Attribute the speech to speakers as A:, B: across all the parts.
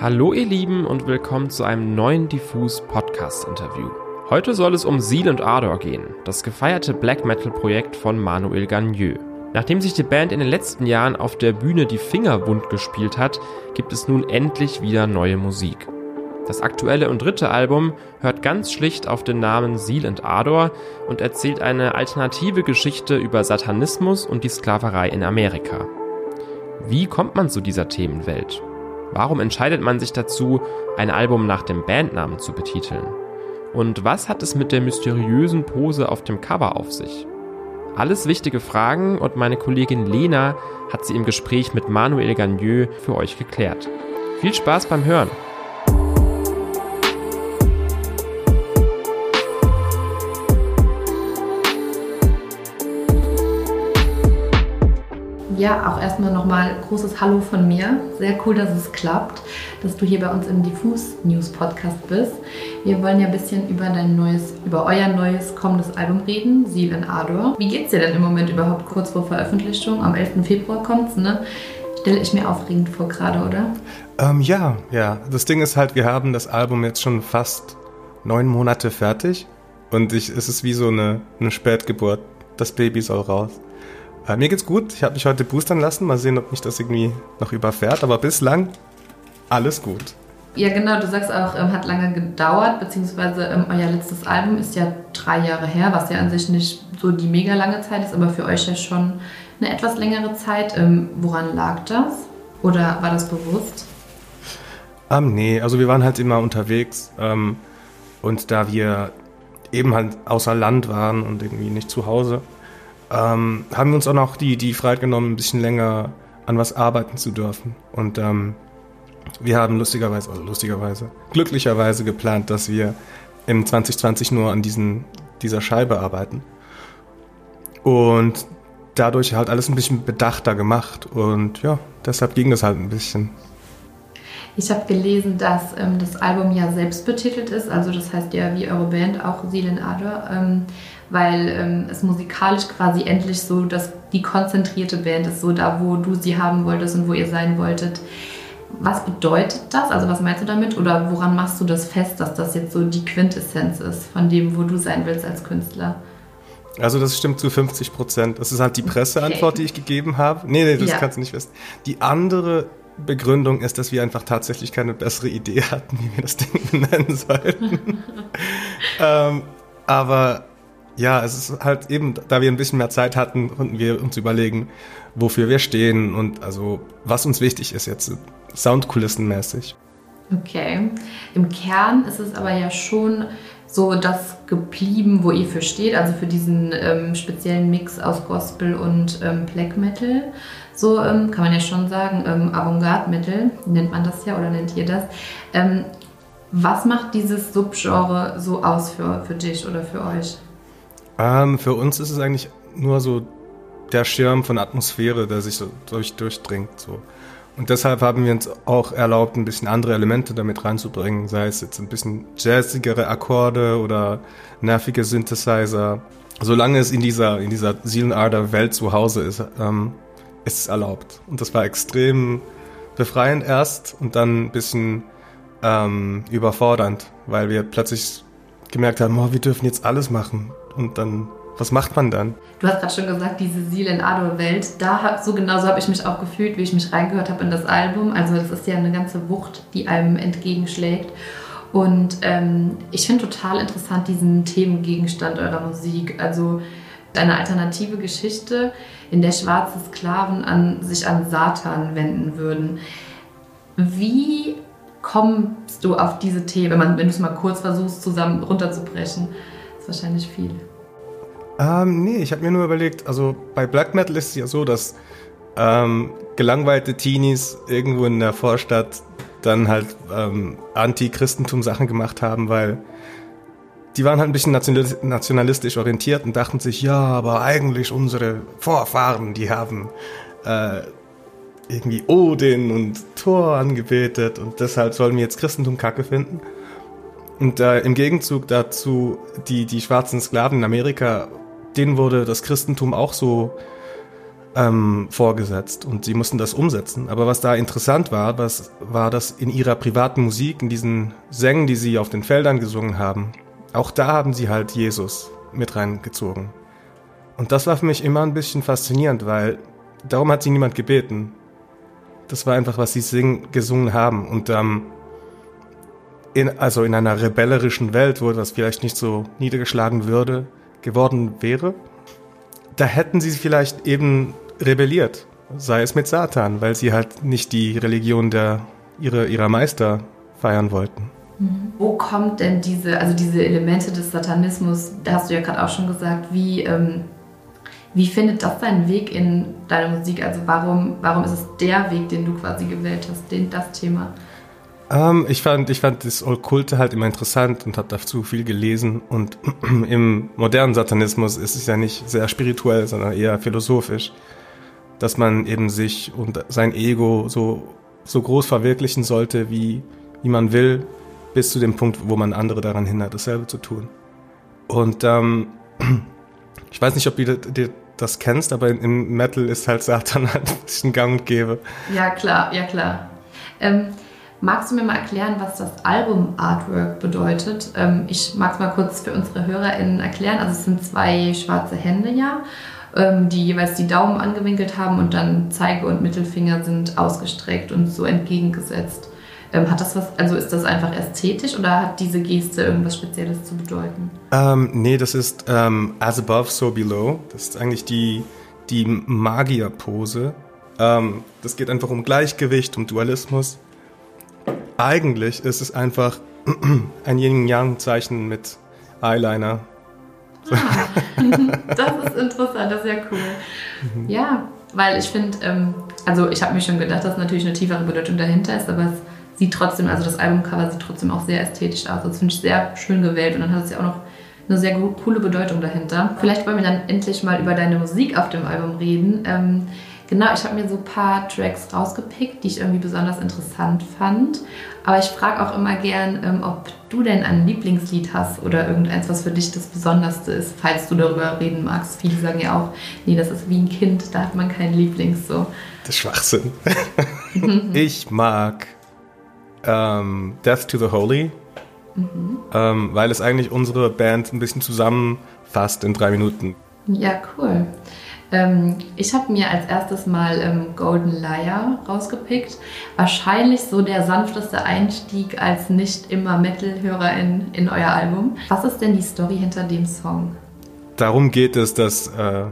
A: Hallo ihr Lieben und willkommen zu einem neuen Diffus Podcast Interview. Heute soll es um Seal und Ardor gehen, das gefeierte Black Metal Projekt von Manuel Gagneux. Nachdem sich die Band in den letzten Jahren auf der Bühne die Finger wund gespielt hat, gibt es nun endlich wieder neue Musik. Das aktuelle und dritte Album hört ganz schlicht auf den Namen Seal and Ardor und erzählt eine alternative Geschichte über Satanismus und die Sklaverei in Amerika. Wie kommt man zu dieser Themenwelt? Warum entscheidet man sich dazu, ein Album nach dem Bandnamen zu betiteln? Und was hat es mit der mysteriösen Pose auf dem Cover auf sich? Alles wichtige Fragen und meine Kollegin Lena hat sie im Gespräch mit Manuel Gagneux für euch geklärt. Viel Spaß beim Hören!
B: Ja, auch erstmal nochmal großes Hallo von mir. Sehr cool, dass es klappt, dass du hier bei uns im Diffus News Podcast bist. Wir wollen ja ein bisschen über dein neues, über euer neues kommendes Album reden, Seal in Ardor. Wie geht's dir denn im Moment überhaupt kurz vor Veröffentlichung? Am 11. Februar kommt's, ne? Stelle ich mir aufregend vor gerade, oder?
C: Ähm, ja, ja. Das Ding ist halt, wir haben das Album jetzt schon fast neun Monate fertig und ich, es ist wie so eine, eine Spätgeburt. Das Baby soll raus. Äh, mir geht's gut. Ich habe mich heute boostern lassen. Mal sehen, ob mich das irgendwie noch überfährt. Aber bislang alles gut.
B: Ja, genau. Du sagst auch, ähm, hat lange gedauert, beziehungsweise ähm, euer letztes Album ist ja drei Jahre her, was ja an sich nicht so die mega lange Zeit ist, aber für euch ja schon eine etwas längere Zeit. Ähm, woran lag das? Oder war das bewusst?
C: Ähm, nee, also wir waren halt immer unterwegs. Ähm, und da wir eben halt außer Land waren und irgendwie nicht zu Hause, ähm, haben wir uns auch noch die, die Freiheit genommen, ein bisschen länger an was arbeiten zu dürfen. Und ähm, wir haben lustigerweise, also lustigerweise, glücklicherweise geplant, dass wir im 2020 nur an diesen, dieser Scheibe arbeiten. Und dadurch halt alles ein bisschen bedachter gemacht. Und ja, deshalb ging das halt ein bisschen.
B: Ich habe gelesen, dass ähm, das Album ja selbst betitelt ist, also das heißt ja wie eure Band auch Seelen Adler. Ähm, weil ähm, es musikalisch quasi endlich so, dass die konzentrierte Band ist, so da, wo du sie haben wolltest und wo ihr sein wolltet. Was bedeutet das? Also was meinst du damit? Oder woran machst du das fest, dass das jetzt so die Quintessenz ist von dem, wo du sein willst als Künstler?
C: Also das stimmt zu 50 Prozent. Das ist halt die Presseantwort, okay. die ich gegeben habe. Nee, nee, das ja. kannst du nicht wissen. Die andere Begründung ist, dass wir einfach tatsächlich keine bessere Idee hatten, wie wir das Ding benennen sollten. ähm, aber ja, es ist halt eben, da wir ein bisschen mehr Zeit hatten, konnten wir uns überlegen, wofür wir stehen und also was uns wichtig ist jetzt Soundkulissenmäßig.
B: Okay. Im Kern ist es aber ja schon so das geblieben, wo ihr für steht, also für diesen ähm, speziellen Mix aus Gospel und ähm, Black Metal. So ähm, kann man ja schon sagen, ähm, Avantgarde Metal nennt man das ja oder nennt ihr das. Ähm, was macht dieses Subgenre so aus für, für dich oder für euch?
C: Ähm, für uns ist es eigentlich nur so der Schirm von Atmosphäre, der sich so durch, durchdringt. So. Und deshalb haben wir uns auch erlaubt, ein bisschen andere Elemente damit reinzubringen, sei es jetzt ein bisschen jazzigere Akkorde oder nervige Synthesizer. Solange es in dieser, in dieser Seelenader Welt zu Hause ist, ähm, ist erlaubt. Und das war extrem befreiend erst und dann ein bisschen ähm, überfordernd, weil wir plötzlich gemerkt haben, oh, wir dürfen jetzt alles machen. Und dann, was macht man dann?
B: Du hast gerade schon gesagt, diese Seal Ado-Welt, da so genauso habe ich mich auch gefühlt, wie ich mich reingehört habe in das Album. Also das ist ja eine ganze Wucht, die einem entgegenschlägt. Und ähm, ich finde total interessant diesen Themengegenstand eurer Musik. Also eine alternative Geschichte, in der schwarze Sklaven an, sich an Satan wenden würden. Wie kommst du auf diese Themen, wenn, wenn du es mal kurz versuchst, zusammen runterzubrechen? Das ist wahrscheinlich viel.
C: Ähm, nee, ich habe mir nur überlegt, also bei Black Metal ist es ja so, dass ähm, gelangweilte Teenies irgendwo in der Vorstadt dann halt ähm, Anti-Christentum-Sachen gemacht haben, weil die waren halt ein bisschen nationalistisch orientiert und dachten sich, ja, aber eigentlich unsere Vorfahren, die haben äh, irgendwie Odin und Thor angebetet und deshalb sollen wir jetzt Christentum kacke finden. Und äh, im Gegenzug dazu, die, die schwarzen Sklaven in Amerika denen wurde das Christentum auch so ähm, vorgesetzt und sie mussten das umsetzen. Aber was da interessant war, was, war, dass in ihrer privaten Musik, in diesen Sängen, die sie auf den Feldern gesungen haben, auch da haben sie halt Jesus mit reingezogen. Und das war für mich immer ein bisschen faszinierend, weil darum hat sie niemand gebeten. Das war einfach, was sie singen, gesungen haben. Und ähm, in, also in einer rebellerischen Welt, wo das vielleicht nicht so niedergeschlagen würde, geworden wäre, da hätten sie vielleicht eben rebelliert, sei es mit Satan, weil sie halt nicht die Religion der, ihrer, ihrer Meister feiern wollten.
B: Wo kommt denn diese, also diese Elemente des Satanismus, da hast du ja gerade auch schon gesagt, wie, ähm, wie findet das seinen Weg in deine Musik? Also warum, warum ist es der Weg, den du quasi gewählt hast, den, das Thema?
C: Ähm, ich, fand, ich fand das Okkulte halt immer interessant und habe dazu viel gelesen. Und im modernen Satanismus ist es ja nicht sehr spirituell, sondern eher philosophisch, dass man eben sich und sein Ego so, so groß verwirklichen sollte, wie, wie man will, bis zu dem Punkt, wo man andere daran hindert, dasselbe zu tun. Und ähm, ich weiß nicht, ob du das kennst, aber im Metal ist halt Satan halt ein gang und gäbe.
B: Ja, klar, ja, klar. Ähm, Magst du mir mal erklären, was das Album-Artwork bedeutet? Ähm, ich mag es mal kurz für unsere HörerInnen erklären. Also es sind zwei schwarze Hände ja, ähm, die jeweils die Daumen angewinkelt haben und dann Zeige und Mittelfinger sind ausgestreckt und so entgegengesetzt. Ähm, hat das was, also ist das einfach ästhetisch oder hat diese Geste irgendwas Spezielles zu bedeuten?
C: Ähm, nee, das ist ähm, as above, so below. Das ist eigentlich die, die Magierpose. Ähm, das geht einfach um Gleichgewicht, um Dualismus. Eigentlich ist es einfach ein Yin-Yang-Zeichen mit Eyeliner.
B: Ah, das ist interessant, das ist ja cool. Mhm. Ja, weil ich finde, ähm, also ich habe mir schon gedacht, dass natürlich eine tiefere Bedeutung dahinter ist, aber es sieht trotzdem, also das Albumcover sieht trotzdem auch sehr ästhetisch aus. Das finde ich sehr schön gewählt und dann hat es ja auch noch eine sehr coole Bedeutung dahinter. Vielleicht wollen wir dann endlich mal über deine Musik auf dem Album reden. Ähm, Genau, ich habe mir so ein paar Tracks rausgepickt, die ich irgendwie besonders interessant fand. Aber ich frage auch immer gern, ähm, ob du denn ein Lieblingslied hast oder irgendeins, was für dich das Besonderste ist, falls du darüber reden magst. Viele sagen ja auch, nee, das ist wie ein Kind, da hat man keinen Lieblings so.
C: Das ist Schwachsinn. ich mag ähm, Death to the Holy, mhm. ähm, weil es eigentlich unsere Band ein bisschen zusammenfasst in drei Minuten.
B: Ja, cool. Ähm, ich habe mir als erstes mal ähm, Golden Liar rausgepickt. Wahrscheinlich so der sanfteste Einstieg als nicht immer Metal-Hörer in, in euer Album. Was ist denn die Story hinter dem Song?
C: Darum geht es, dass, äh,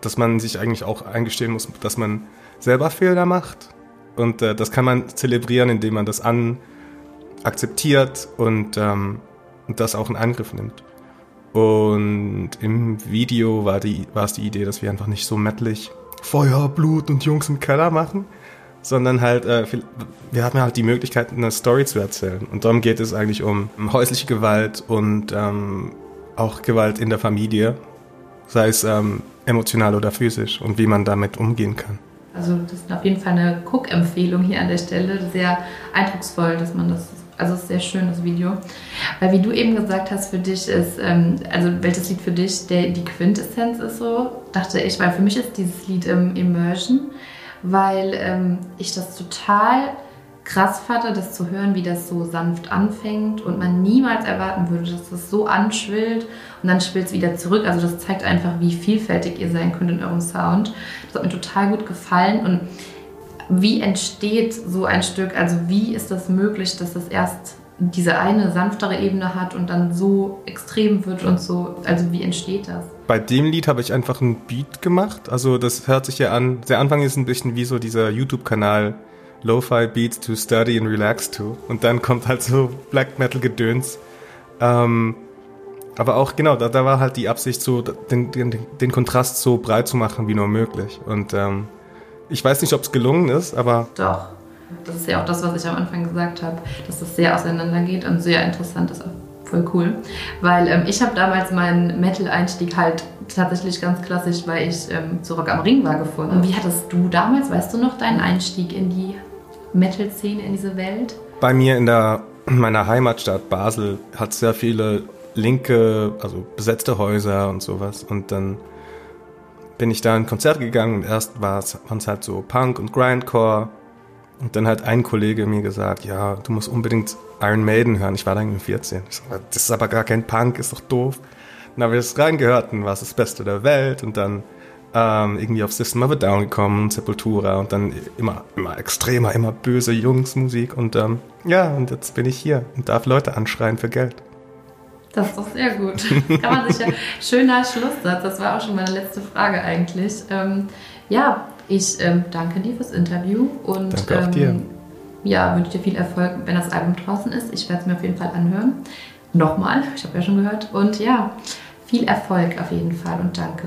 C: dass man sich eigentlich auch eingestehen muss, dass man selber Fehler macht. Und äh, das kann man zelebrieren, indem man das an akzeptiert und, ähm, das auch in Angriff nimmt. Und im Video war, die, war es die Idee, dass wir einfach nicht so mettlich Feuer, Blut und Jungs im Keller machen, sondern halt, äh, wir hatten halt die Möglichkeit, eine Story zu erzählen. Und darum geht es eigentlich um häusliche Gewalt und ähm, auch Gewalt in der Familie, sei es ähm, emotional oder physisch und wie man damit umgehen kann.
B: Also das ist auf jeden Fall eine Cook-Empfehlung hier an der Stelle. Sehr eindrucksvoll, dass man das also es ist sehr schön, das Video. Weil wie du eben gesagt hast, für dich ist, ähm, also welches Lied für dich der, die Quintessenz ist so, dachte ich, weil für mich ist dieses Lied ähm, Immersion, weil ähm, ich das total krass fand, das zu hören, wie das so sanft anfängt und man niemals erwarten würde, dass das so anschwillt und dann schwillt es wieder zurück. Also das zeigt einfach, wie vielfältig ihr sein könnt in eurem Sound. Das hat mir total gut gefallen und wie entsteht so ein Stück? Also wie ist das möglich, dass es erst diese eine sanftere Ebene hat und dann so extrem wird und so? Also wie entsteht das?
C: Bei dem Lied habe ich einfach einen Beat gemacht. Also das hört sich ja an. Der Anfang ist ein bisschen wie so dieser YouTube-Kanal Lo-Fi Beats to Study and Relax to. Und dann kommt halt so Black Metal Gedöns. Ähm, aber auch genau, da, da war halt die Absicht, so den, den, den Kontrast so breit zu machen wie nur möglich. Und ähm, ich weiß nicht, ob es gelungen ist, aber.
B: Doch. Das ist ja auch das, was ich am Anfang gesagt habe, dass das sehr auseinandergeht und sehr interessant ist. Voll cool. Weil ähm, ich habe damals meinen Metal-Einstieg halt tatsächlich ganz klassisch, weil ich ähm, zu Rock am Ring war, gefunden. Und wie hattest du damals, weißt du noch, deinen Einstieg in die Metal-Szene, in diese Welt?
C: Bei mir in der in meiner Heimatstadt Basel hat sehr viele linke, also besetzte Häuser und sowas. Und dann bin ich da in Konzerte gegangen und erst war es halt so Punk und Grindcore. Und dann hat ein Kollege mir gesagt, ja, du musst unbedingt Iron Maiden hören. Ich war dann 14. Ich sag, das ist aber gar kein Punk, ist doch doof. Dann habe ich das reingehört und war es das Beste der Welt und dann ähm, irgendwie auf System of a Down gekommen, Sepultura und dann immer, immer extremer, immer böse Jungsmusik und ähm, ja, und jetzt bin ich hier und darf Leute anschreien für Geld.
B: Das ist doch sehr gut. Kann man sich ja, schöner Schlusssatz, das war auch schon meine letzte Frage eigentlich. Ähm, ja, ich ähm, danke dir fürs Interview und
C: danke auch dir.
B: Ähm, ja, wünsche dir viel Erfolg, wenn das Album draußen ist. Ich werde es mir auf jeden Fall anhören. Nochmal, ich habe ja schon gehört. Und ja, viel Erfolg auf jeden Fall und danke.